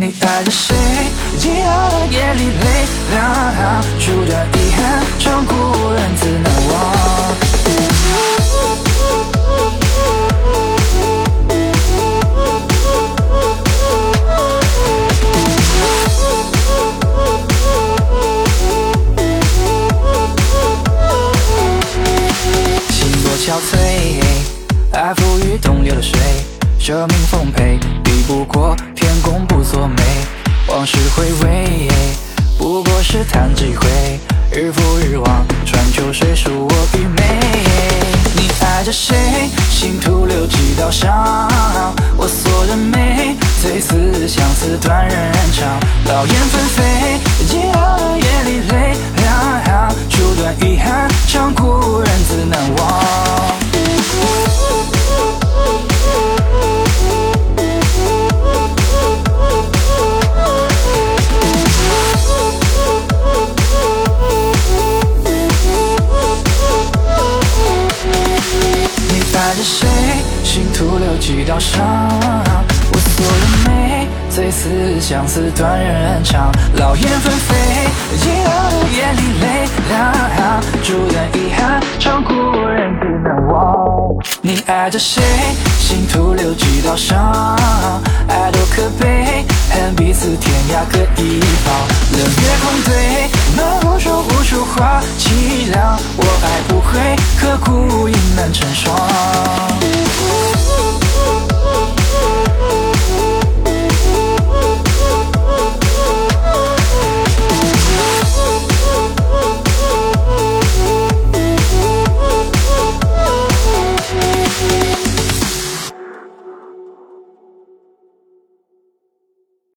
你爱着谁？寂寥的夜里泪两行，数着遗憾，长故人自难忘。心多憔悴，爱浮于东流的水，舍命奉陪，抵不过天公。往事回味，不过是弹几回，日复日望，穿秋水，恕我愚昧。你爱着谁？心徒留几道伤，我锁着眉，最似相思断人肠，劳燕分飞，谁？心徒留几道伤。我锁了眉，最思相思断人肠。劳燕分飞，寂寥的夜里泪两行，烛断遗憾，长故人自难忘。你爱着谁？心徒留几道伤。爱多可悲，恨彼此天涯各一方。冷月空对，漫步说不出话，凄凉。我爱不回，刻骨已难成双。